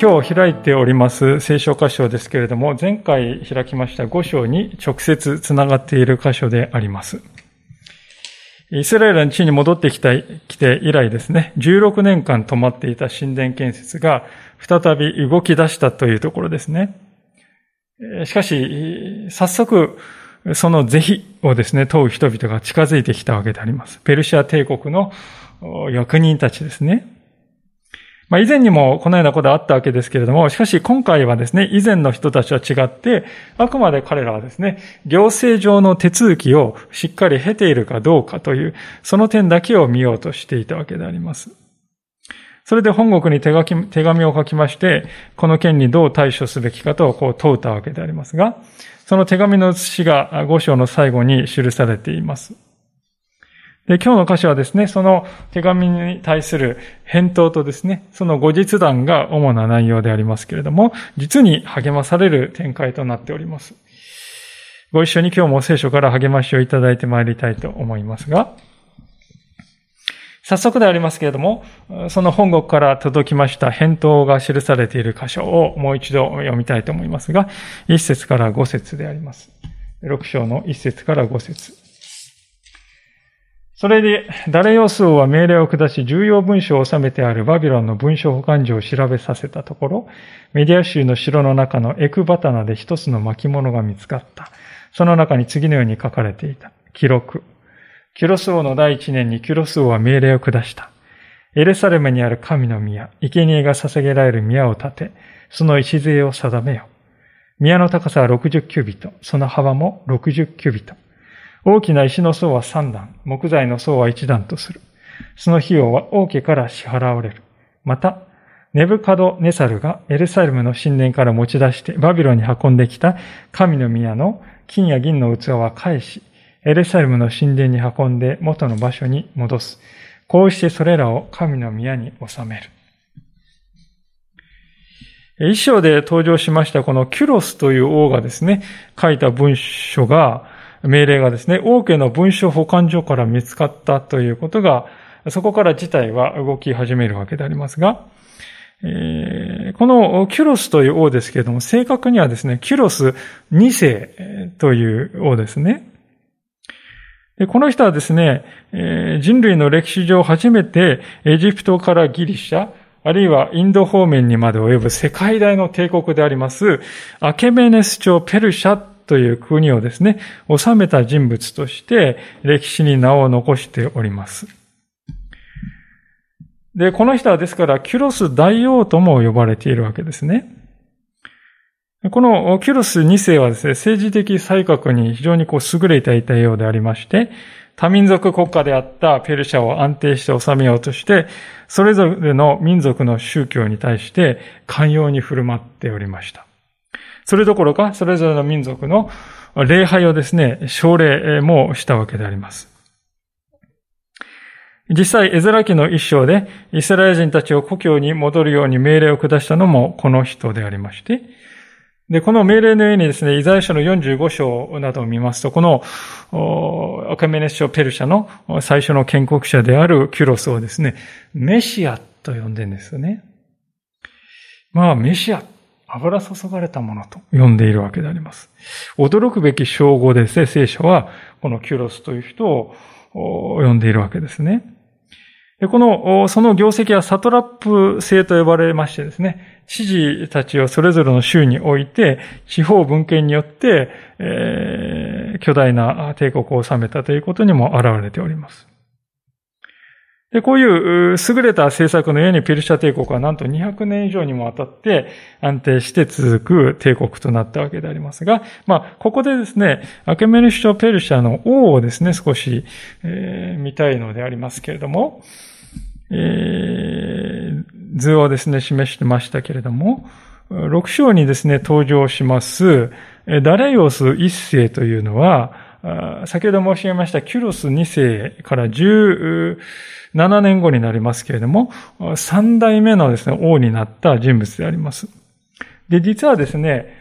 今日開いております聖書箇所ですけれども、前回開きました5章に直接つながっている箇所であります。イスラエルの地に戻ってきた、来て以来ですね、16年間止まっていた神殿建設が再び動き出したというところですね。しかし、早速、その是非をですね、問う人々が近づいてきたわけであります。ペルシア帝国の役人たちですね。まあ、以前にもこのようなことあったわけですけれども、しかし今回はですね、以前の人たちは違って、あくまで彼らはですね、行政上の手続きをしっかり経ているかどうかという、その点だけを見ようとしていたわけであります。それで本国に手書き手紙を書きまして、この件にどう対処すべきかとこう問うたわけでありますが、その手紙の写しが五章の最後に記されています。で、今日の箇所はですね、その手紙に対する返答とですね、その後日談が主な内容でありますけれども、実に励まされる展開となっております。ご一緒に今日も聖書から励ましをいただいてまいりたいと思いますが、早速でありますけれども、その本国から届きました返答が記されている箇所をもう一度読みたいと思いますが、一節から五節であります。六章の一節から五節。それで、ダレヨス王は命令を下し、重要文書を収めてあるバビロンの文書保管所を調べさせたところ、メディア州の城の中のエクバタナで一つの巻物が見つかった。その中に次のように書かれていた。記録。キュロス王の第一年にキュロス王は命令を下した。エルサレムにある神の宮、生贄が捧げられる宮を建て、その礎を定めよ。宮の高さは60キュビト、その幅も60キュビト。大きな石の層は三段、木材の層は一段とする。その費用は王家から支払われる。また、ネブカド・ネサルがエルサレムの神殿から持ち出してバビロンに運んできた神の宮の金や銀の器は返し、エルサレムの神殿に運んで元の場所に戻す。こうしてそれらを神の宮に収める。一章で登場しましたこのキュロスという王がですね、書いた文書が、命令がですね、王家の文書保管所から見つかったということが、そこから事態は動き始めるわけでありますが、えー、このキュロスという王ですけれども、正確にはですね、キュロス2世という王ですね。この人はですね、人類の歴史上初めてエジプトからギリシャ、あるいはインド方面にまで及ぶ世界大の帝国であります、アケメネス朝ペルシャという国をですね、治めた人物として歴史に名を残しております。で、この人はですから、キュロス大王とも呼ばれているわけですね。このキュロス2世はですね、政治的才覚に非常にこう優れていたようでありまして、多民族国家であったペルシャを安定して治めようとして、それぞれの民族の宗教に対して寛容に振る舞っておりました。それどころか、それぞれの民族の礼拝をですね、奨励もしたわけであります。実際、エゼラ記の一章で、イスラエル人たちを故郷に戻るように命令を下したのもこの人でありまして、で、この命令の上にですね、イザヤ書の45章などを見ますと、このアカメネス書ペルシャの最初の建国者であるキュロスをですね、メシアと呼んでるんですよね。まあ、メシア油注がれたものと呼んでいるわけであります。驚くべき称号でですね、聖書はこのキュロスという人を呼んでいるわけですね。この、その業績はサトラップ制と呼ばれましてですね、知事たちをそれぞれの州に置いて、地方文献によって、えー、巨大な帝国を治めたということにも現れております。で、こういう優れた政策のようにペルシャ帝国はなんと200年以上にもわたって安定して続く帝国となったわけでありますが、まあ、ここでですね、アケメルシュペルシャの王をですね、少し、えー、見たいのでありますけれども、えー、図をですね、示してましたけれども、6章にですね、登場します、ダレイオス一世というのは、先ほど申し上げましたキュロス2世から10 7年後になりますけれども、3代目のですね、王になった人物であります。で、実はですね、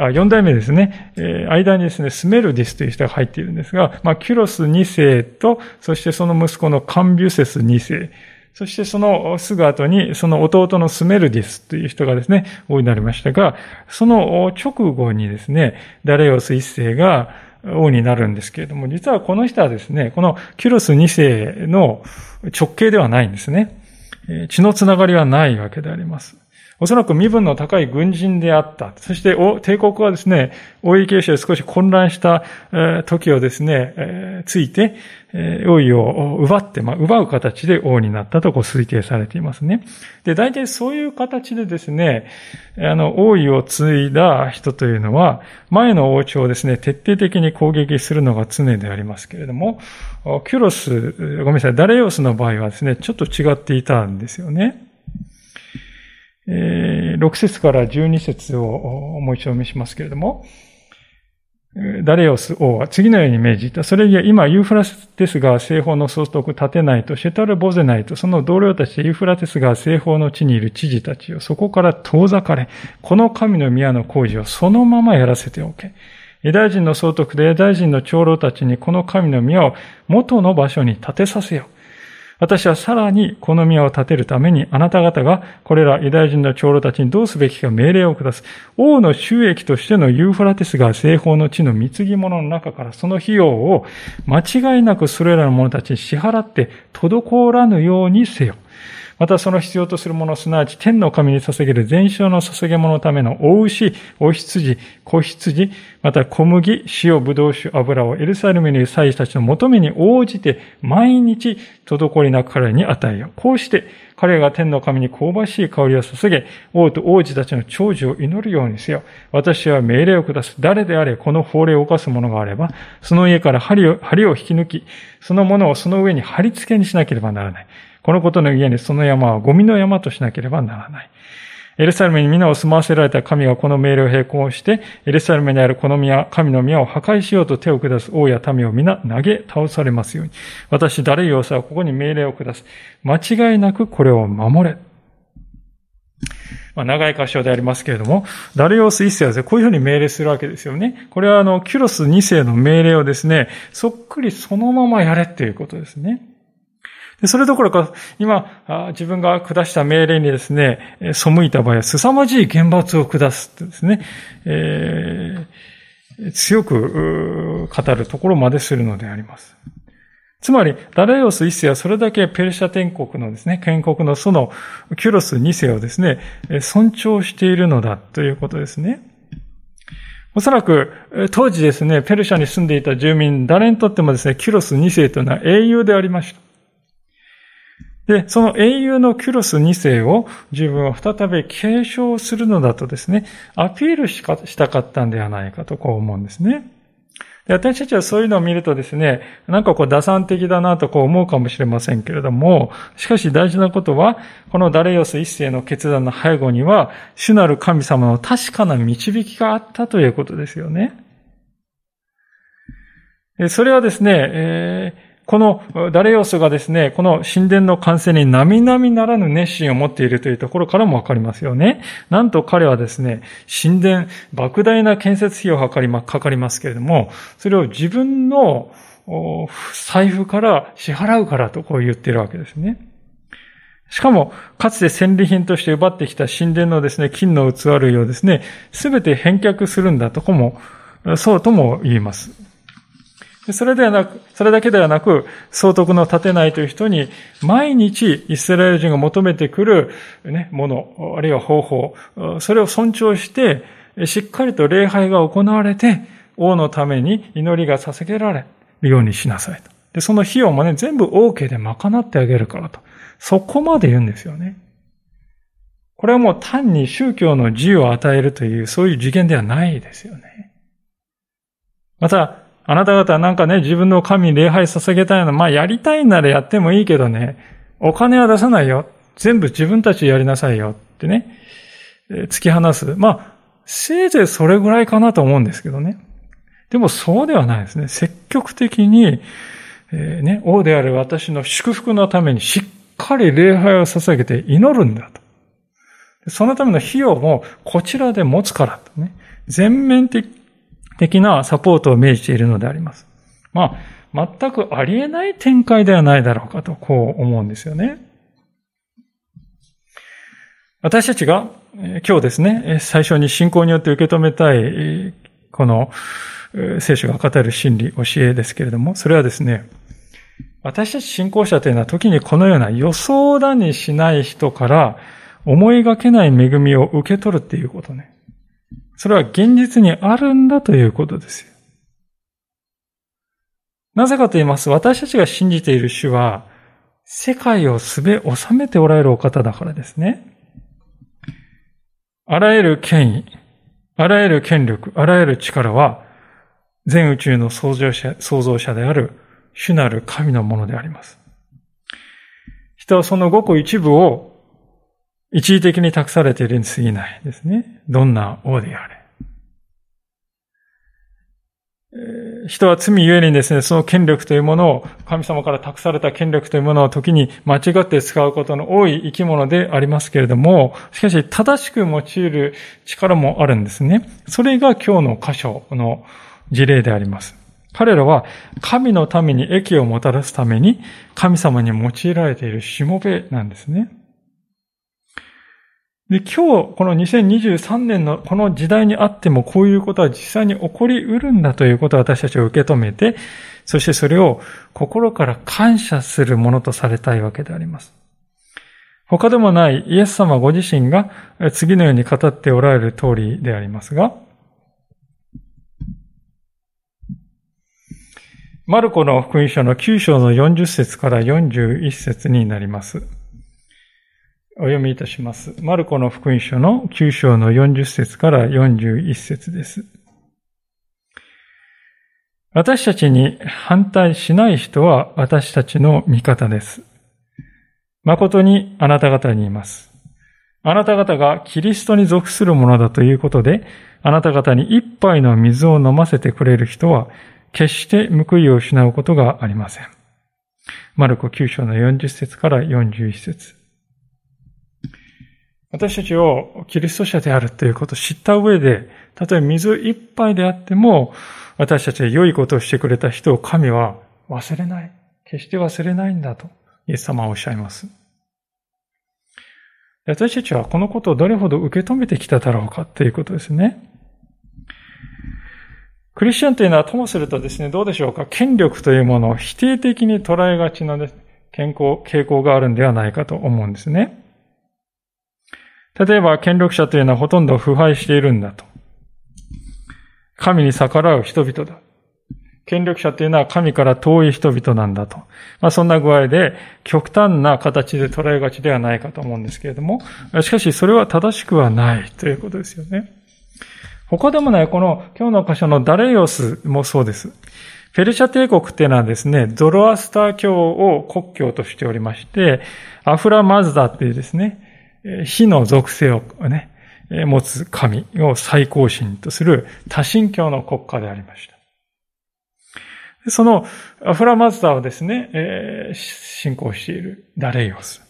あ、4代目ですね。間にですね、スメルディスという人が入っているんですが、まあ、キュロス2世と、そしてその息子のカンビュセス2世、そしてそのすぐ後に、その弟のスメルディスという人がですね、王になりましたが、その直後にですね、ダレオス一世が王になるんですけれども、実はこの人はですね、このキュロス2世の直系ではないんですね。血のつながりはないわけであります。おそらく身分の高い軍人であった。そして帝国はですね、王位継承で少し混乱した時をですね、ついて、王位を奪って、まあ、奪う形で王になったとこう推定されていますね。で、大体そういう形でですね、あの、王位を継いだ人というのは、前の王朝をですね、徹底的に攻撃するのが常でありますけれども、キュロス、ごめんなさい、ダレオスの場合はですね、ちょっと違っていたんですよね。え、6節から12節をもう一度お見しますけれども、ダレオス王は次のように命じた。それには今ユーフラテスが西方の総督立てないと、シェタルボゼないと、その同僚たちユーフラテスが西方の地にいる知事たちをそこから遠ざかれ、この神の宮の工事をそのままやらせておけ。ユダヤ人の総督でユダヤ人の長老たちにこの神の宮を元の場所に建てさせよう。私はさらにこの宮を建てるためにあなた方がこれらユダヤ人の長老たちにどうすべきか命令を下す。王の収益としてのユーフラテスが西方の地の貢ぎ物の中からその費用を間違いなくそれらの者たちに支払って滞らぬようにせよ。またその必要とするもの、すなわち天の神に捧げる全焼の捧げ物のための大牛、お羊、子羊、また小麦、塩、ぶどう酒、油をエルサレムにいる祭司たちの求めに応じて毎日滞りなく彼に与えよう。こうして彼が天の神に香ばしい香りを捧げ、王と王子たちの長寿を祈るようにせよ。私は命令を下す。誰であれ、この法令を犯す者があれば、その家から針を針を引き抜き、そのものをその上に貼り付けにしなければならない。このことの家にその山はゴミの山としなければならない。エルサレムに皆を住まわせられた神がこの命令を並行して、エルサレムにあるこの宮、神の宮を破壊しようと手を下す王や民を皆投げ倒されますように。私、誰よさはここに命令を下す。間違いなくこれを守れ。まあ、長い箇所でありますけれども、ダレオス一世は、こういうふうに命令するわけですよね。これはあの、キュロス二世の命令をですね、そっくりそのままやれっていうことですね。それどころか、今、自分が下した命令にですね、背いた場合は、凄まじい厳罰を下すってですね、えー、強く語るところまでするのであります。つまり、ダライオス一世はそれだけペルシャ天国のですね、建国のそのキュロス二世をですね、尊重しているのだということですね。おそらく、当時ですね、ペルシャに住んでいた住民、誰にとってもですね、キュロス二世というのは英雄でありました。で、その英雄のキュロス2世を自分は再び継承するのだとですね、アピールしたかったんではないかとこう思うんですね。で私たちはそういうのを見るとですね、なんかこう打算的だなとこう思うかもしれませんけれども、しかし大事なことは、このダレヨス一世の決断の背後には、主なる神様の確かな導きがあったということですよね。それはですね、えーこのダレオスがですね、この神殿の完成に並々ならぬ熱心を持っているというところからもわかりますよね。なんと彼はですね、神殿、莫大な建設費用かかりかかりますけれども、それを自分の財布から支払うからとこう言っているわけですね。しかも、かつて戦利品として奪ってきた神殿のですね、金の器類をですね、すべて返却するんだとこも、そうとも言います。それではなく、それだけではなく、総督の立てないという人に、毎日イスラエル人が求めてくる、ね、もの、あるいは方法、それを尊重して、しっかりと礼拝が行われて、王のために祈りが捧げられるようにしなさいと。で、その費用もね、全部 OK で賄ってあげるからと。そこまで言うんですよね。これはもう単に宗教の自由を与えるという、そういう次元ではないですよね。また、あなた方なんかね、自分の神に礼拝捧げたいの、まあやりたいならやってもいいけどね、お金は出さないよ。全部自分たちでやりなさいよってね。突き放す。まあ、せいぜいそれぐらいかなと思うんですけどね。でもそうではないですね。積極的に、えー、ね、王である私の祝福のためにしっかり礼拝を捧げて祈るんだと。そのための費用もこちらで持つからとね。全面的的なサポートを命じているのであります。まあ、全くありえない展開ではないだろうかと、こう思うんですよね。私たちが今日ですね、最初に信仰によって受け止めたい、この聖書が語る真理、教えですけれども、それはですね、私たち信仰者というのは時にこのような予想だにしない人から思いがけない恵みを受け取るっていうことね。それは現実にあるんだということですよ。なぜかと言います。私たちが信じている主は、世界をすべ収めておられるお方だからですね。あらゆる権威、あらゆる権力、あらゆる力は、全宇宙の創造者創造者である主なる神のものであります。人はそのごく一部を一時的に託されているに過ぎないですね。どんな王であれ。人は罪ゆえにですね、その権力というものを、神様から託された権力というものを時に間違って使うことの多い生き物でありますけれども、しかし正しく用いる力もあるんですね。それが今日の箇所の事例であります。彼らは神のために益をもたらすために神様に用いられているしもべなんですね。で、今日、この2023年のこの時代にあってもこういうことは実際に起こりうるんだということを私たちは受け止めて、そしてそれを心から感謝するものとされたいわけであります。他でもないイエス様ご自身が次のように語っておられる通りでありますが、マルコの福音書の9章の40節から41節になります。お読みいたします。マルコの福音書の9章の40節から41節です。私たちに反対しない人は私たちの味方です。誠にあなた方に言います。あなた方がキリストに属するものだということで、あなた方に一杯の水を飲ませてくれる人は、決して報いを失うことがありません。マルコ9章の40節から41節私たちをキリスト者であるということを知った上で、たとえ水一杯であっても、私たちは良いことをしてくれた人を神は忘れない。決して忘れないんだと、イエス様はおっしゃいます。私たちはこのことをどれほど受け止めてきただろうかということですね。クリスチャンというのはともするとですね、どうでしょうか権力というものを否定的に捉えがちな健康、傾向があるんではないかと思うんですね。例えば、権力者というのはほとんど腐敗しているんだと。神に逆らう人々だ。権力者というのは神から遠い人々なんだと。まあそんな具合で極端な形で捉えがちではないかと思うんですけれども、しかしそれは正しくはないということですよね。他でもないこの今日の箇所のダレイオスもそうです。ペルシャ帝国っていうのはですね、ゾロアスター教を国教としておりまして、アフラマズダっていうですね、火の属性をね、持つ神を最高神とする多神教の国家でありました。そのアフラマズダをですね、信仰しているダレイオス。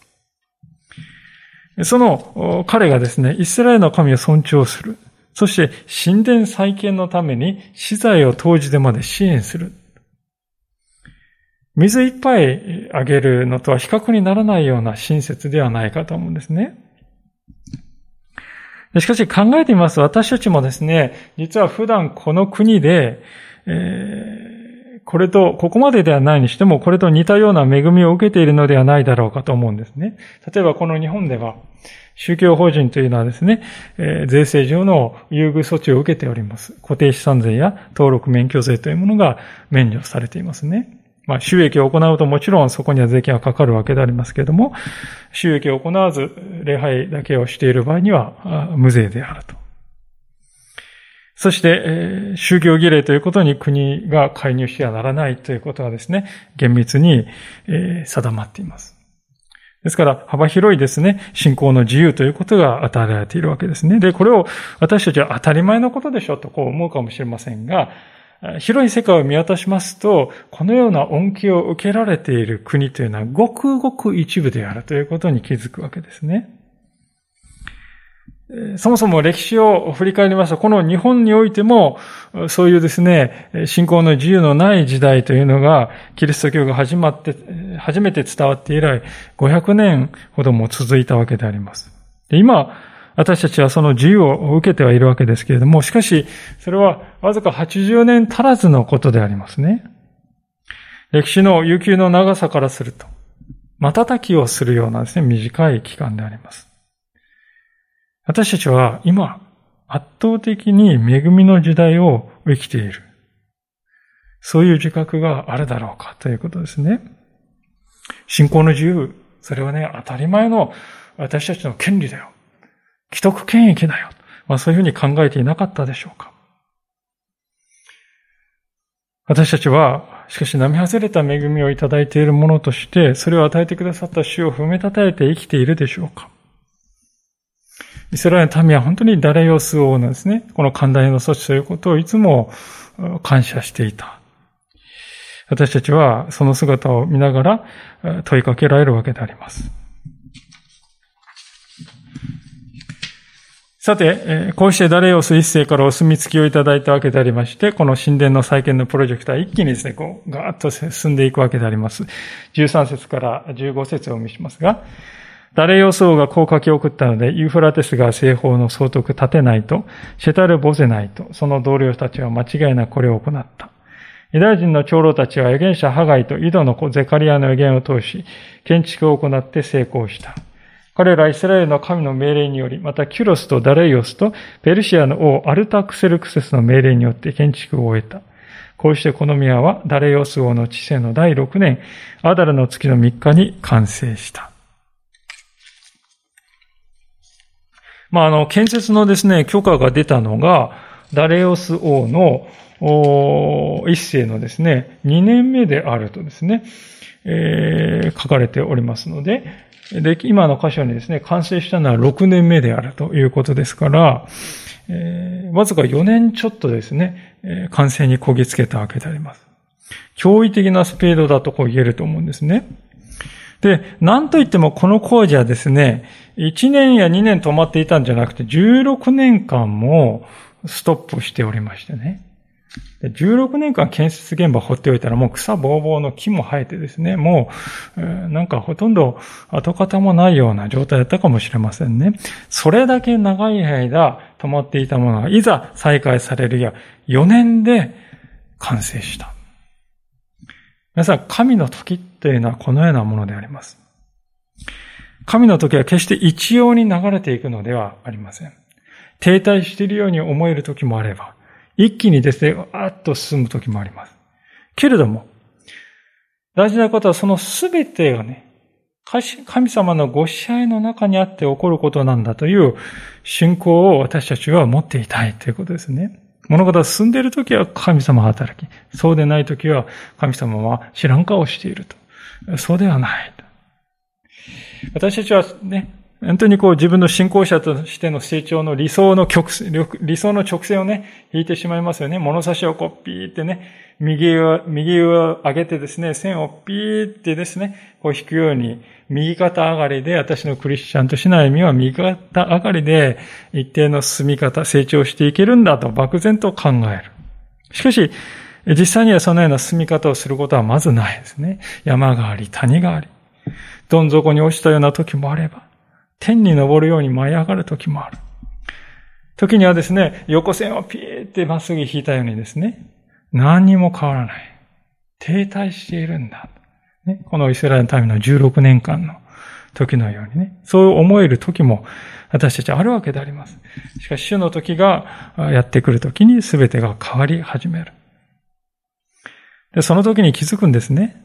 その彼がですね、イスラエルの神を尊重する。そして神殿再建のために資材を投じてまで支援する。水いっぱいあげるのとは比較にならないような親切ではないかと思うんですね。しかし考えてみます、私たちもですね、実は普段この国で、えー、これと、ここまでではないにしても、これと似たような恵みを受けているのではないだろうかと思うんですね。例えばこの日本では、宗教法人というのはですね、えー、税制上の優遇措置を受けております。固定資産税や登録免許税というものが免除されていますね。まあ、収益を行うともちろんそこには税金がかかるわけでありますけれども、収益を行わず礼拝だけをしている場合には無税であると。そして、宗教儀礼ということに国が介入してはならないということはですね、厳密に定まっています。ですから、幅広いですね、信仰の自由ということが与えられているわけですね。で、これを私たちは当たり前のことでしょうとこう思うかもしれませんが、広い世界を見渡しますと、このような恩恵を受けられている国というのはごくごく一部であるということに気づくわけですね。そもそも歴史を振り返りますと、この日本においても、そういうですね、信仰の自由のない時代というのが、キリスト教が始まって、初めて伝わって以来、500年ほども続いたわけであります。で今、私たちはその自由を受けてはいるわけですけれども、しかし、それはわずか80年足らずのことでありますね。歴史の悠久の長さからすると、瞬きをするようなですね、短い期間であります。私たちは今、圧倒的に恵みの時代を生きている。そういう自覚があるだろうかということですね。信仰の自由、それはね、当たり前の私たちの権利だよ。既得権益だよ。まあそういうふうに考えていなかったでしょうか。私たちは、しかし並外れた恵みをいただいているものとして、それを与えてくださった主を褒めたたえて生きているでしょうか。イスラエルの民は本当にダレヨス王のですね、この寛大の措置ということをいつも感謝していた。私たちはその姿を見ながら問いかけられるわけであります。さて、こうしてダレオス一世からお墨付きをいただいたわけでありまして、この神殿の再建のプロジェクトは一気にですね、こう、ガーッと進んでいくわけであります。13節から15節をお見せしますが、ダレヨス王がこう書き送ったので、ユーフラテスが西方の総督立てないと、シェタル・ボゼないと、その同僚たちは間違いなくこれを行った。ユダヤ人の長老たちは預言者ハガイと井戸の子ゼカリアの預言を通し、建築を行って成功した。彼らイスラエルの神の命令により、またキュロスとダレイオスとペルシアの王アルタクセルクセスの命令によって建築を終えた。こうしてこの宮はダレイオス王の治世の第6年、アダルの月の3日に完成した。まあ、あの、建設のですね、許可が出たのが、ダレオス王の一世のですね、2年目であるとですね、えー、書かれておりますので、で、今の箇所にですね、完成したのは6年目であるということですから、えー、わずか4年ちょっとですね、えー、完成にこぎつけたわけであります。驚異的なスピードだとこう言えると思うんですね。で、なんといってもこの工事はですね、1年や2年止まっていたんじゃなくて、16年間もストップしておりましてね。で16年間建設現場放っておいたらもう草ぼうぼうの木も生えてですね、もう、なんかほとんど跡形もないような状態だったかもしれませんね。それだけ長い間止まっていたものが、いざ再開されるや4年で完成した。皆さん、神の時というのはこのようなものであります。神の時は決して一様に流れていくのではありません。停滞しているように思える時もあれば、一気にですね、あっと進む時もあります。けれども、大事なことはそのすべてがね、神様のご支配の中にあって起こることなんだという信仰を私たちは持っていたいということですね。物事が進んでいるときは神様が働き、そうでないときは神様は知らん顔をしていると。そうではない。私たちはね、本当にこう自分の信仰者としての成長の理想の曲、理想の直線をね、引いてしまいますよね。物差しをこうピーってね、右を、右を上げてですね、線をピーってですね、こう引くように、右肩上がりで、私のクリスチャンとしない身は右肩上がりで、一定の進み方、成長していけるんだと漠然と考える。しかし、実際にはそのような進み方をすることはまずないですね。山があり、谷があり。どん底に落ちたような時もあれば、天に昇るように舞い上がる時もある。時にはですね、横線をピーってまっすぐ引いたようにですね、何にも変わらない。停滞しているんだ。ね、このイスラエルのための16年間の時のようにね、そう思える時も私たちあるわけであります。しかし主の時がやってくる時に全てが変わり始める。で、その時に気づくんですね。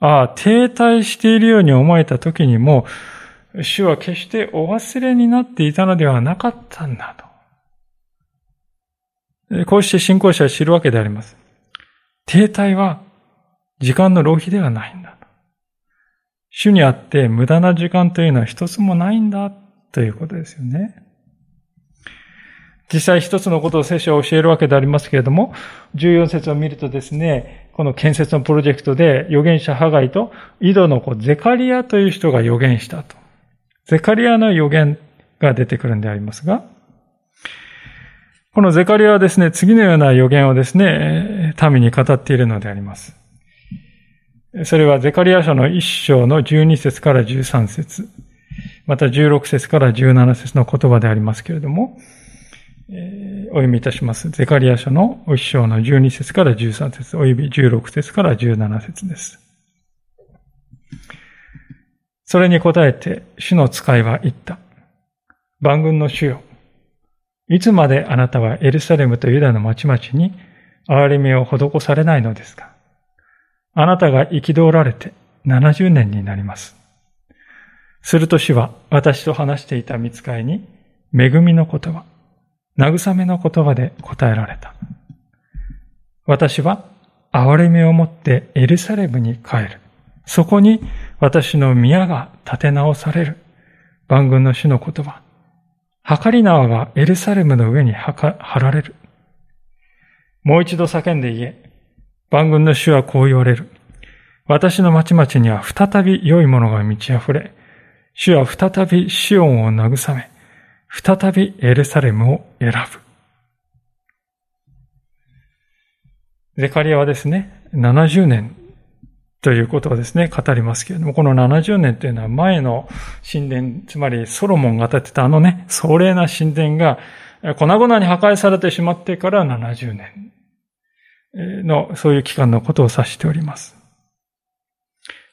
ああ、停滞しているように思えた時にも、主は決してお忘れになっていたのではなかったんだと。こうして信仰者は知るわけであります。停滞は時間の浪費ではないんだと。主にあって無駄な時間というのは一つもないんだということですよね。実際一つのことを聖書は教えるわけでありますけれども、14節を見るとですね、この建設のプロジェクトで預言者ハガイと井戸の子ゼカリアという人が預言したと。ゼカリアの預言が出てくるんでありますが、このゼカリアはですね、次のような予言をですね、民に語っているのであります。それはゼカリア書の一章の12節から13節また16節から17節の言葉でありますけれども、お読みいたします。ゼカリア書の一章の12節から13節および16節から17節です。それに答えて、主の使いは言った。万軍の主よ。いつまであなたはエルサレムとユダの町々に憐れみを施されないのですかあなたが憤られて70年になります。すると主は私と話していた見つかいに恵みの言葉、慰めの言葉で答えられた。私は憐れみを持ってエルサレムに帰る。そこに私の宮が建て直される。万軍の主の言葉。計り縄がエルサレムの上に貼られる。もう一度叫んで言え。万軍の主はこう言われる。私の町々には再び良いものが満ち溢れ、主は再びシオンを慰め、再びエルサレムを選ぶ。ゼカリアはですね、70年ということをですね、語りますけれども、この70年というのは前の神殿、つまりソロモンが建てたあのね、壮麗な神殿が粉々に破壊されてしまってから70年の、そういう期間のことを指しております。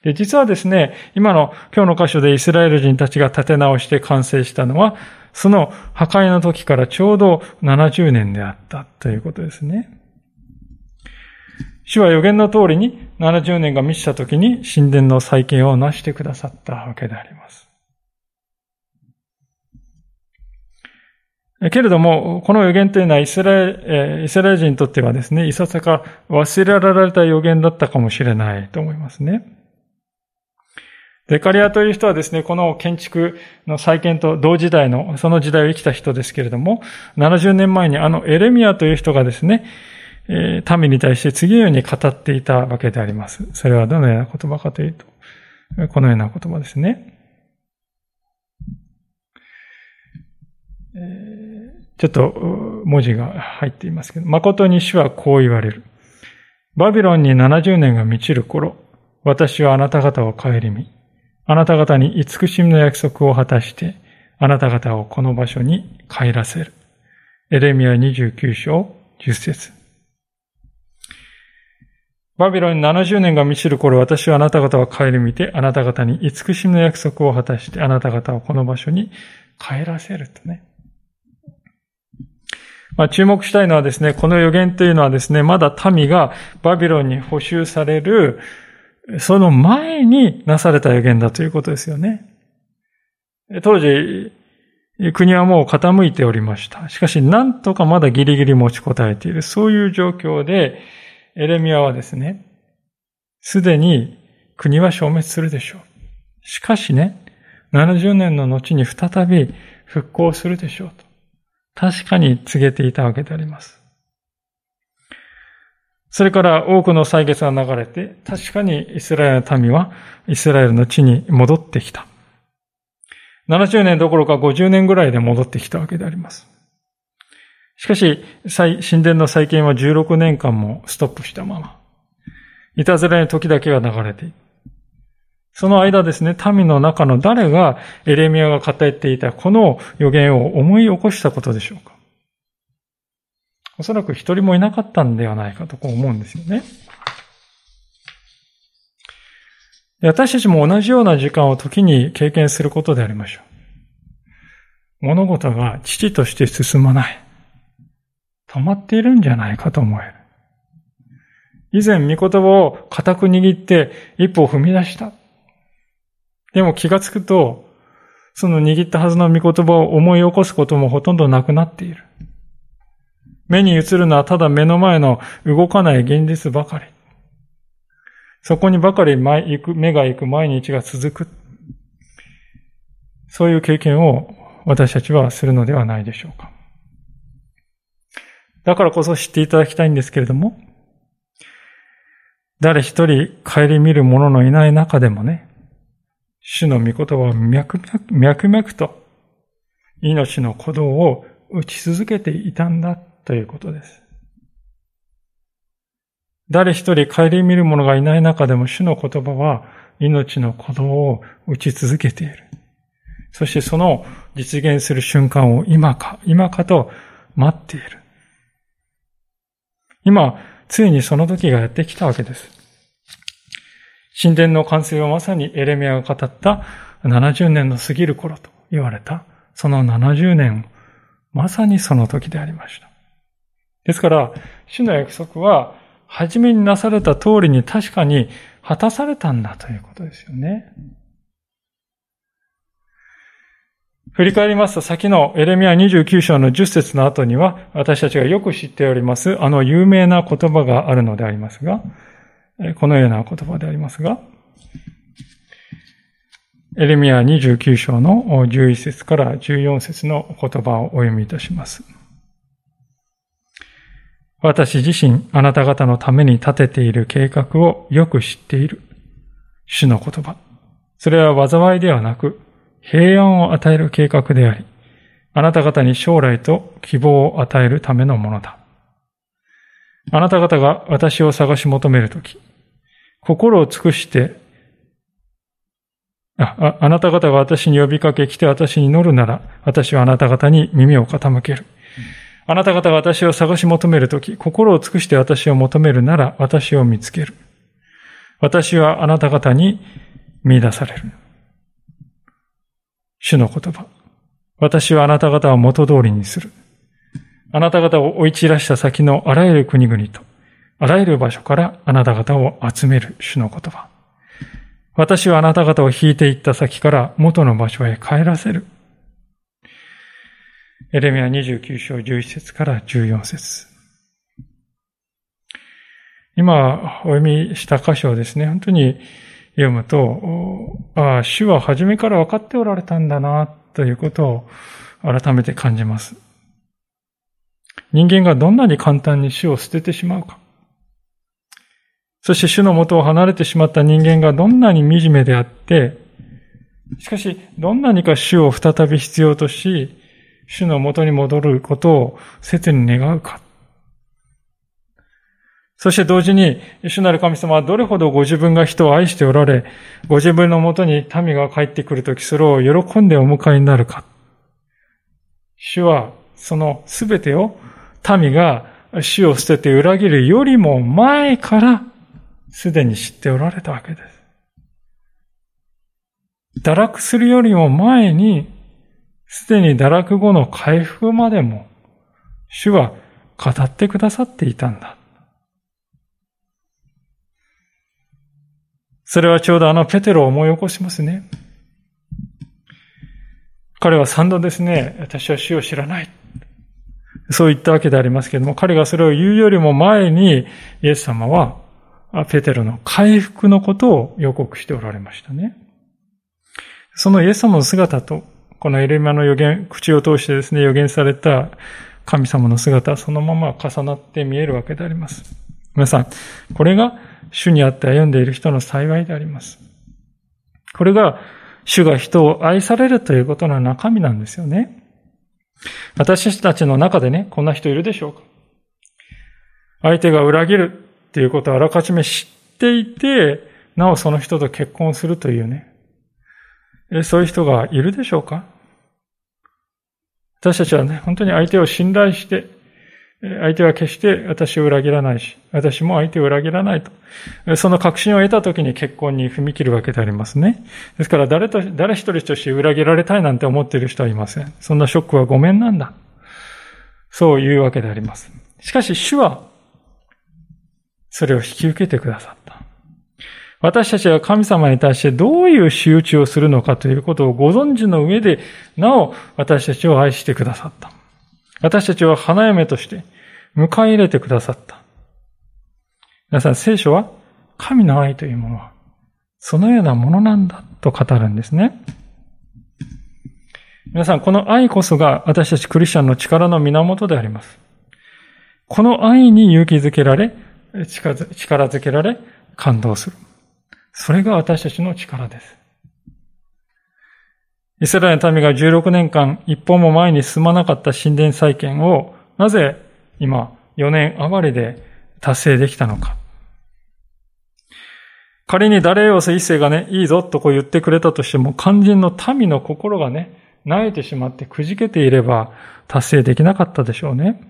で、実はですね、今の今日の箇所でイスラエル人たちが建て直して完成したのは、その破壊の時からちょうど70年であったということですね。主は予言の通りに70年が満ちた時に神殿の再建を成してくださったわけであります。けれども、この予言というのはイスラエル、イスラエル人にとってはですね、いささか忘れられた予言だったかもしれないと思いますね。ゼカリアという人はですね、この建築の再建と同時代の、その時代を生きた人ですけれども、70年前にあのエレミアという人がですね、えー、民に対して次のように語っていたわけであります。それはどのような言葉かというと、このような言葉ですね。えー、ちょっと文字が入っていますけど、誠に主はこう言われる。バビロンに70年が満ちる頃、私はあなた方を顧み、あなた方に慈しみの約束を果たして、あなた方をこの場所に帰らせる。エレミア29章10節バビロンに70年が満ちる頃、私はあなた方を帰り見て、あなた方に慈しみの約束を果たして、あなた方をこの場所に帰らせるとね。まあ、注目したいのはですね、この予言というのはですね、まだ民がバビロンに補修されるその前になされた予言だということですよね。当時、国はもう傾いておりました。しかし、なんとかまだギリギリ持ちこたえている。そういう状況で、エレミアはですね、すでに国は消滅するでしょう。しかしね、70年の後に再び復興するでしょうと。確かに告げていたわけであります。それから多くの歳月が流れて、確かにイスラエルの民はイスラエルの地に戻ってきた。70年どころか50年ぐらいで戻ってきたわけであります。しかし、神殿の再建は16年間もストップしたまま。いたずらに時だけが流れている。その間ですね、民の中の誰がエレミアが語っていたこの予言を思い起こしたことでしょうかおそらく一人もいなかったんではないかとこう思うんですよね。私たちも同じような時間を時に経験することでありましょう。物事が父として進まない。止まっているんじゃないかと思える。以前、御言葉を固く握って一歩を踏み出した。でも気がつくと、その握ったはずの御言葉を思い起こすこともほとんどなくなっている。目に映るのはただ目の前の動かない現実ばかり。そこにばかり目が行く毎日が続く。そういう経験を私たちはするのではないでしょうか。だからこそ知っていただきたいんですけれども、誰一人帰り見る者のいない中でもね、主の御言葉を脈々脈々と命の鼓動を打ち続けていたんだということです。誰一人帰り見る者がいない中でも主の言葉は命の鼓動を打ち続けている。そしてその実現する瞬間を今か、今かと待っている。今、ついにその時がやってきたわけです。神殿の完成はまさにエレミアが語った70年の過ぎる頃と言われた、その70年、まさにその時でありました。ですから、主の約束は、初めになされた通りに確かに果たされたんだということですよね。振り返りますと、先のエレミア29章の10節の後には、私たちがよく知っております、あの有名な言葉があるのでありますが、このような言葉でありますが、エレミア29章の11節から14節の言葉をお読みいたします。私自身、あなた方のために立てている計画をよく知っている。主の言葉。それは災いではなく、平安を与える計画であり、あなた方に将来と希望を与えるためのものだ。あなた方が私を探し求めるとき、心を尽くしてああなた方が私に呼びかけ来て私に乗るなら、私はあなた方に耳を傾ける。あなた方が私を探し求めるとき、心を尽くして私を求めるなら、私を見つける。私はあなた方に見出される。主の言葉。私はあなた方を元通りにする。あなた方を追い散らした先のあらゆる国々と、あらゆる場所からあなた方を集める主の言葉。私はあなた方を引いていった先から元の場所へ帰らせる。エレミア29章11節から14節今お読みした箇所ですね、本当に読むと、ああ、主は初めから分かっておられたんだな、ということを改めて感じます。人間がどんなに簡単に主を捨ててしまうか。そして主の元を離れてしまった人間がどんなに惨めであって、しかし、どんなにか主を再び必要とし、主の元に戻ることを切に願うか。そして同時に、主なる神様はどれほどご自分が人を愛しておられ、ご自分のもとに民が帰ってくるとき、それを喜んでお迎えになるか。主は、そのすべてを民が主を捨てて裏切るよりも前から、すでに知っておられたわけです。堕落するよりも前に、すでに堕落後の回復までも、主は語ってくださっていたんだ。それはちょうどあのペテロを思い起こしますね。彼は三度ですね、私は主を知らない。そう言ったわけでありますけれども、彼がそれを言うよりも前に、イエス様は、ペテロの回復のことを予告しておられましたね。そのイエス様の姿とこのエレミアの予言、口を通してですね、予言された神様の姿、そのまま重なって見えるわけであります。皆さん、これが主にあって歩んでいる人の幸いであります。これが主が人を愛されるということの中身なんですよね。私たちの中でね、こんな人いるでしょうか相手が裏切るっていうことをあらかじめ知っていて、なおその人と結婚するというね、そういう人がいるでしょうか私たちはね、本当に相手を信頼して、相手は決して私を裏切らないし、私も相手を裏切らないと。その確信を得た時に結婚に踏み切るわけでありますね。ですから誰と、誰一人として裏切られたいなんて思っている人はいません。そんなショックはごめんなんだ。そういうわけであります。しかし主は、それを引き受けてくださった。私たちは神様に対してどういう仕打ちをするのかということをご存知の上で、なお私たちを愛してくださった。私たちは花嫁として迎え入れてくださった。皆さん、聖書は神の愛というものは、そのようなものなんだと語るんですね。皆さん、この愛こそが私たちクリスチャンの力の源であります。この愛に勇気づけられ、力づけられ、感動する。それが私たちの力です。イスラエルの民が16年間一歩も前に進まなかった神殿再建を、なぜ今4年余りで達成できたのか。仮にダレオス一世がね、いいぞとこう言ってくれたとしても、肝心の民の心がね、萎えてしまってくじけていれば達成できなかったでしょうね。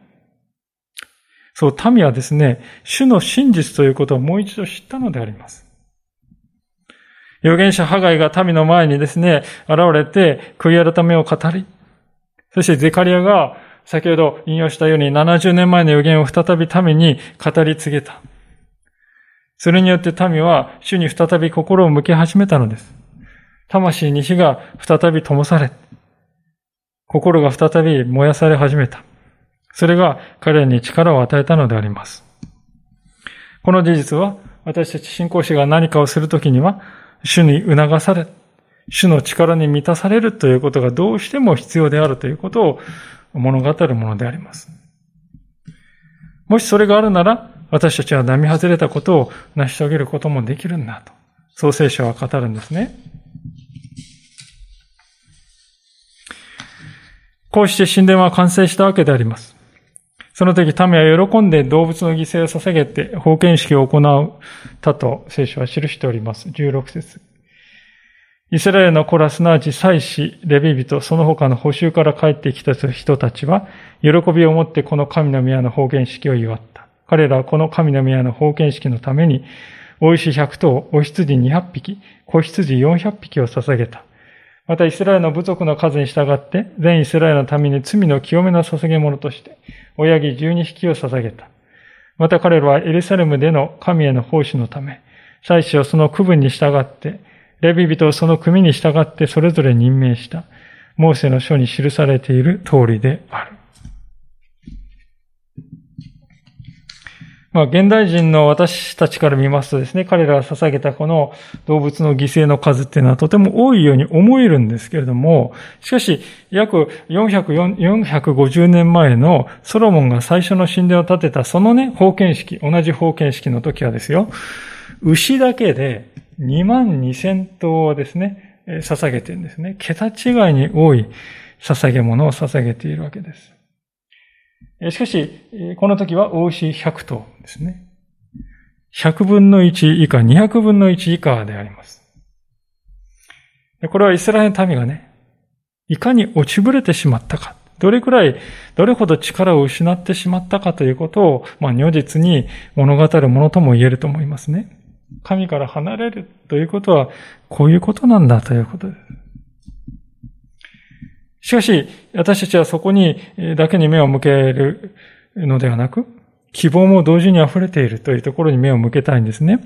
そう、民はですね、主の真実ということをもう一度知ったのであります。預言者ハガイが民の前にですね、現れて悔い改めを語り、そしてゼカリアが先ほど引用したように70年前の預言を再び民に語り継げた。それによって民は主に再び心を向け始めたのです。魂に火が再び灯され、心が再び燃やされ始めた。それが彼らに力を与えたのであります。この事実は私たち信仰者が何かをするときには主に促され、主の力に満たされるということがどうしても必要であるということを物語るものであります。もしそれがあるなら、私たちは並外れたことを成し遂げることもできるんだと。創世書は語るんですね。こうして神殿は完成したわけであります。その時、民は喜んで動物の犠牲を捧げて、封建式を行うたと聖書は記しております。16節イスラエルの子ら、すなわち祭司、レビ人、その他の補修から帰ってきた人たちは、喜びを持ってこの神の宮の方言式を祝った。彼らはこの神の宮の方言式のために、大石100頭、お羊200匹、子羊400匹を捧げた。またイスラエルの部族の数に従って、全イスラエルのために罪の清めの捧げ物として、親木12匹を捧げた。また彼らはエルサレムでの神への奉仕のため、祭司をその区分に従って、レビ人をその組に従ってそれぞれ任命した。モーセの書に記されている通りである。まあ、現代人の私たちから見ますとですね、彼らが捧げたこの動物の犠牲の数っていうのはとても多いように思えるんですけれども、しかし、約450年前のソロモンが最初の神殿を建てたそのね、封建式、同じ封建式の時はですよ、牛だけで2万2000頭をですね、捧げてるんですね。桁違いに多い捧げ物を捧げているわけです。しかし、この時は大牛100頭ですね。100分の1以下、200分の1以下であります。これはイスラエルの民がね、いかに落ちぶれてしまったか、どれくらい、どれほど力を失ってしまったかということを、まあ、如実に物語るものとも言えると思いますね。神から離れるということは、こういうことなんだということです。しかし、私たちはそこにだけに目を向けるのではなく、希望も同時に溢れているというところに目を向けたいんですね。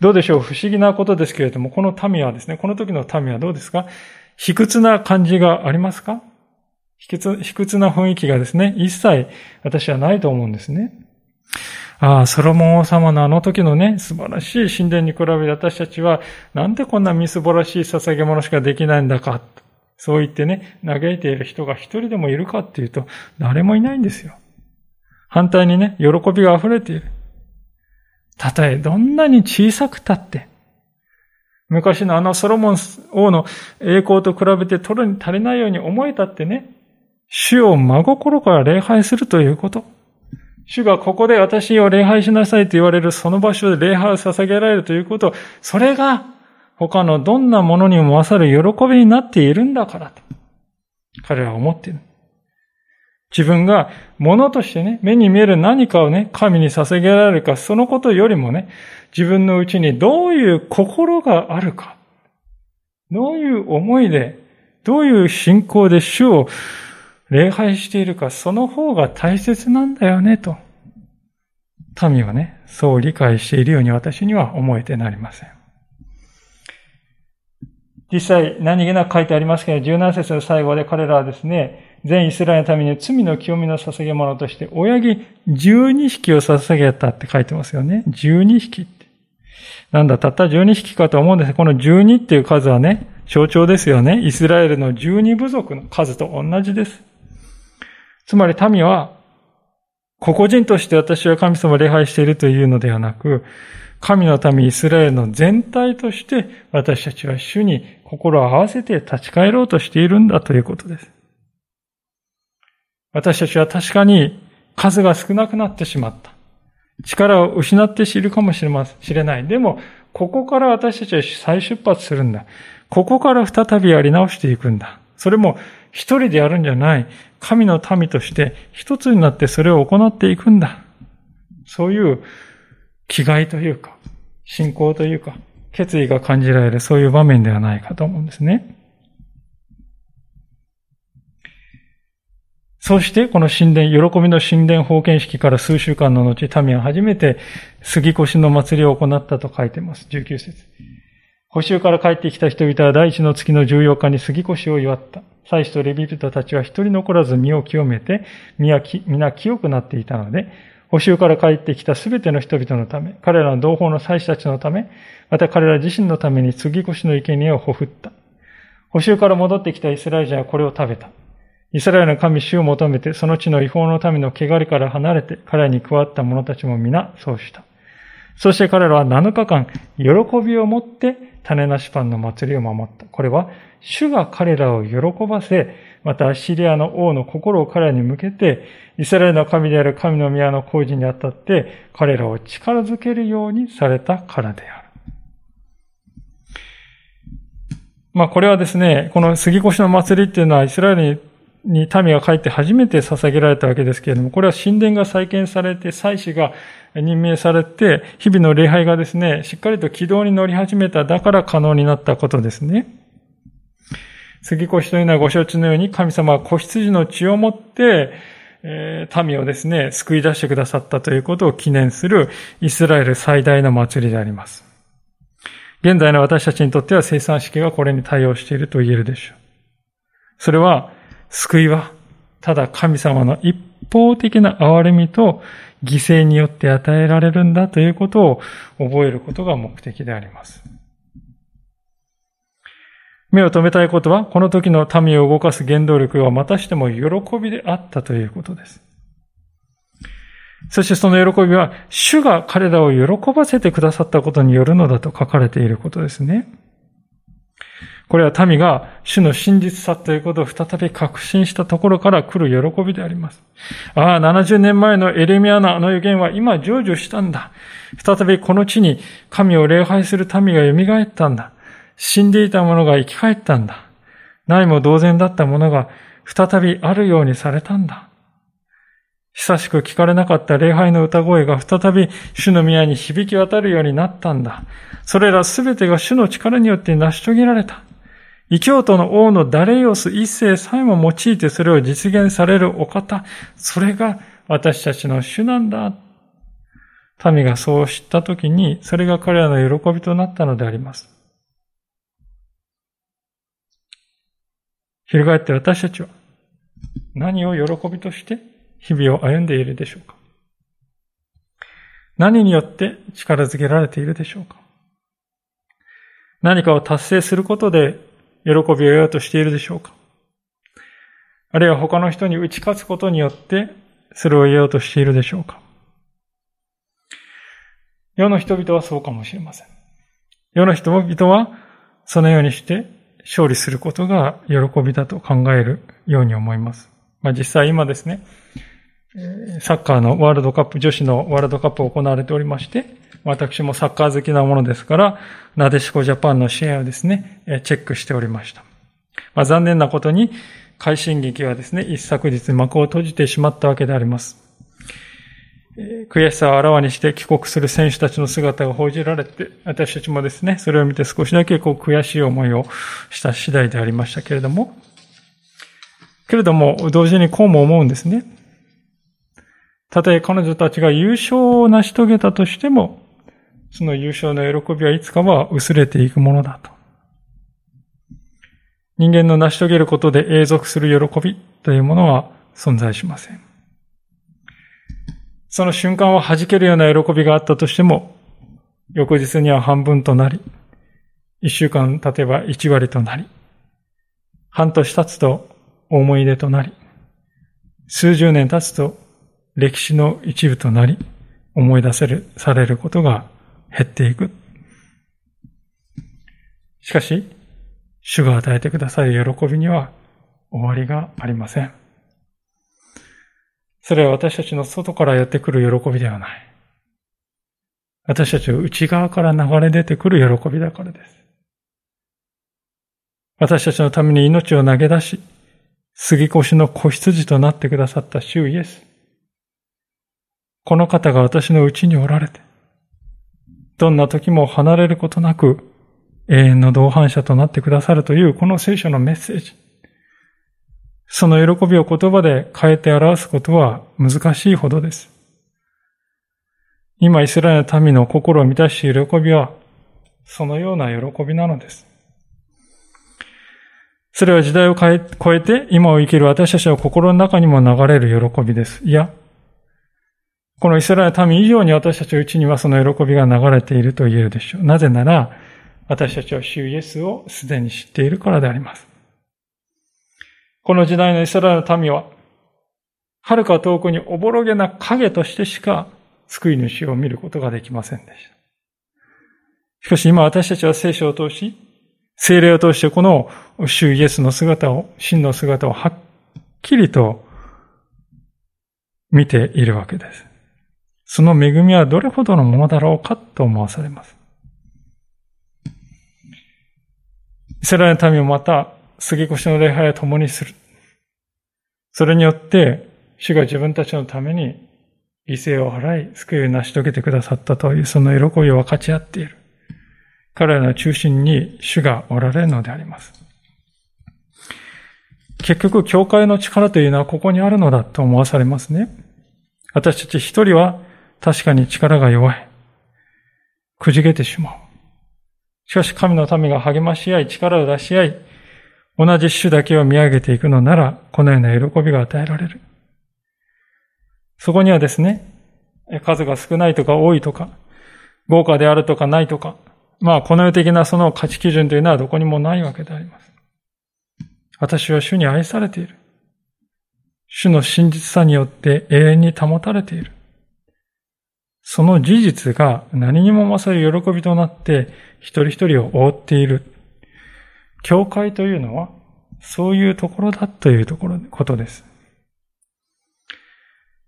どうでしょう？不思議なことですけれども、この民はですね、この時の民はどうですか？卑屈な感じがありますか？卑屈卑屈な雰囲気がですね、一切私はないと思うんですね。ああ、ソロモン王様のあの時のね、素晴らしい神殿に比べて私たちは、なんでこんなみすぼらしい捧げ物しかできないんだか。そう言ってね、嘆いている人が一人でもいるかっていうと、誰もいないんですよ。反対にね、喜びが溢れている。たとえどんなに小さくたって、昔のあのソロモン王の栄光と比べて取るに足りないように思えたってね、主を真心から礼拝するということ。主がここで私を礼拝しなさいと言われるその場所で礼拝を捧げられるということ、それが他のどんなものにも勝る喜びになっているんだからと。彼らは思っている。自分が物としてね、目に見える何かをね、神に捧げられるか、そのことよりもね、自分のうちにどういう心があるか、どういう思いで、どういう信仰で主を礼拝しているか、その方が大切なんだよね、と。民はね、そう理解しているように私には思えてなりません。実際、何気なく書いてありますけど、17節の最後で彼らはですね、全イスラエルのために罪の清みの捧げ物として、親木12匹を捧げたって書いてますよね。12匹って。なんだ、たった12匹かと思うんですこの12っていう数はね、象徴ですよね。イスラエルの12部族の数と同じです。つまり民は、個々人として私は神様を礼拝しているというのではなく、神の民イスラエルの全体として私たちは主に心を合わせて立ち返ろうとしているんだということです。私たちは確かに数が少なくなってしまった。力を失って知るかもしれない。でも、ここから私たちは再出発するんだ。ここから再びやり直していくんだ。それも一人でやるんじゃない。神の民として一つになってそれを行っていくんだ。そういう気概というか、信仰というか、決意が感じられるそういう場面ではないかと思うんですね。そして、この神殿、喜びの神殿封建式から数週間の後、民は初めて杉越の祭りを行ったと書いています。19節。補修から帰ってきた人々は第一の月の14日に杉越を祝った。祭司とレビ人たちは一人残らず身を清めて、皆清くなっていたので、補修から帰ってきたすべての人々のため、彼らの同胞の祭司たちのため、また彼ら自身のために杉越の生贄をほふった。補修から戻ってきたイスラエル人はこれを食べた。イスラエルの神主を求めて、その地の違法の民の汚れから離れて、彼らに加わった者たちも皆そうした。そして彼らは7日間、喜びを持って種なしパンの祭りを守った。これは、主が彼らを喜ばせ、またシリアの王の心を彼らに向けて、イスラエルの神である神の宮の工事にあたって、彼らを力づけるようにされたからである。まあこれはですね、この杉越の祭りっていうのはイスラエルにに民が帰って初めて捧げられたわけですけれども、これは神殿が再建されて、祭司が任命されて、日々の礼拝がですね、しっかりと軌道に乗り始めた、だから可能になったことですね。杉越というのはご承知のように、神様は子羊の血をもって、えー、民をですね、救い出してくださったということを記念するイスラエル最大の祭りであります。現在の私たちにとっては生産式がこれに対応していると言えるでしょう。それは、救いは、ただ神様の一方的な憐れみと犠牲によって与えられるんだということを覚えることが目的であります。目を留めたいことは、この時の民を動かす原動力はまたしても喜びであったということです。そしてその喜びは、主が彼らを喜ばせてくださったことによるのだと書かれていることですね。これは民が主の真実さということを再び確信したところから来る喜びであります。ああ、70年前のエレミアのあの予言は今成就したんだ。再びこの地に神を礼拝する民が蘇ったんだ。死んでいた者が生き返ったんだ。ないも同然だった者が再びあるようにされたんだ。久しく聞かれなかった礼拝の歌声が再び主の宮に響き渡るようになったんだ。それらすべてが主の力によって成し遂げられた。異教徒の王のダレイオス一世さえも用いてそれを実現されるお方、それが私たちの主なんだ。民がそう知ったときに、それが彼らの喜びとなったのであります。翻って私たちは何を喜びとして日々を歩んでいるでしょうか何によって力づけられているでしょうか何かを達成することで喜びを得ようとしているでしょうかあるいは他の人に打ち勝つことによってそれを得ようとしているでしょうか世の人々はそうかもしれません。世の人々はそのようにして勝利することが喜びだと考えるように思います。まあ、実際今ですね、サッカーのワールドカップ、女子のワールドカップ行われておりまして、私もサッカー好きなものですから、なでしこジャパンの試合をですね、チェックしておりました。まあ、残念なことに、快進撃はですね、一昨日幕を閉じてしまったわけであります。悔しさをあらわにして帰国する選手たちの姿が報じられて、私たちもですね、それを見て少しだけこう悔しい思いをした次第でありましたけれども、けれども、同時にこうも思うんですね。たとえ彼女たちが優勝を成し遂げたとしても、その優勝の喜びはいつかは薄れていくものだと。人間の成し遂げることで永続する喜びというものは存在しません。その瞬間は弾けるような喜びがあったとしても、翌日には半分となり、一週間経てば一割となり、半年経つと思い出となり、数十年経つと歴史の一部となり、思い出せる、されることが減っていく。しかし、主が与えてくださる喜びには終わりがありません。それは私たちの外からやってくる喜びではない。私たちの内側から流れ出てくる喜びだからです。私たちのために命を投げ出し、杉越の子羊となってくださった主イエス。この方が私のうちにおられて、どんな時も離れることなく永遠の同伴者となってくださるというこの聖書のメッセージ。その喜びを言葉で変えて表すことは難しいほどです。今イスラエルの民の心を満たし喜びはそのような喜びなのです。それは時代を超えて今を生きる私たちの心の中にも流れる喜びです。いや、このイスラエルの民以上に私たちのうちにはその喜びが流れていると言えるでしょう。なぜなら、私たちは主イエスをすでに知っているからであります。この時代のイスラエルの民は、遥か遠くにおぼろげな影としてしか救い主を見ることができませんでした。しかし今私たちは聖書を通し、聖霊を通してこの主イエスの姿を、真の姿をはっきりと見ているわけです。その恵みはどれほどのものだろうかと思わされます。イスラエルの民もまた、杉越の礼拝を共にする。それによって、主が自分たちのために犠牲を払い、救いを成し遂げてくださったという、その喜びを分かち合っている。彼らの中心に主がおられるのであります。結局、教会の力というのはここにあるのだと思わされますね。私たち一人は確かに力が弱い。くじけてしまう。しかし神の民が励まし合い、力を出し合い、同じ主だけを見上げていくのなら、このような喜びが与えられる。そこにはですね、数が少ないとか多いとか、豪華であるとかないとか、まあこの世的なその価値基準というのはどこにもないわけであります。私は主に愛されている。主の真実さによって永遠に保たれている。その事実が何にも勝る喜びとなって一人一人を覆っている。教会というのはそういうところだというところ、ことです。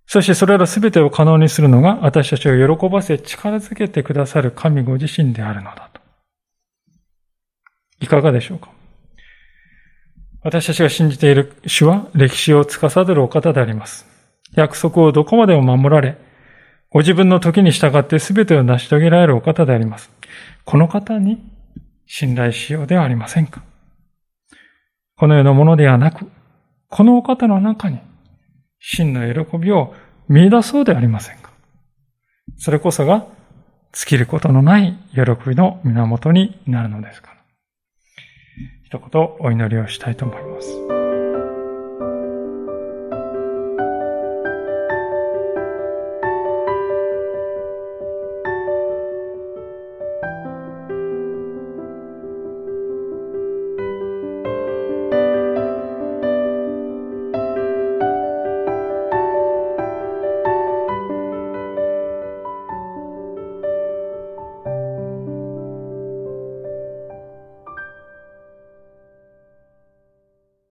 そしてそれら全てを可能にするのが私たちを喜ばせ力づけてくださる神ご自身であるのだと。いかがでしょうか？私たちが信じている主は歴史を司るお方であります。約束をどこまでも守られ、ご自分の時に従って全てを成し遂げられるお方であります。この方に信頼しようではありませんか？このようなものではなく、このお方の中に真の喜びを見出そうではありませんか？それこそが尽きることのない喜びの源になるのですから。一言お祈りをしたいと思います。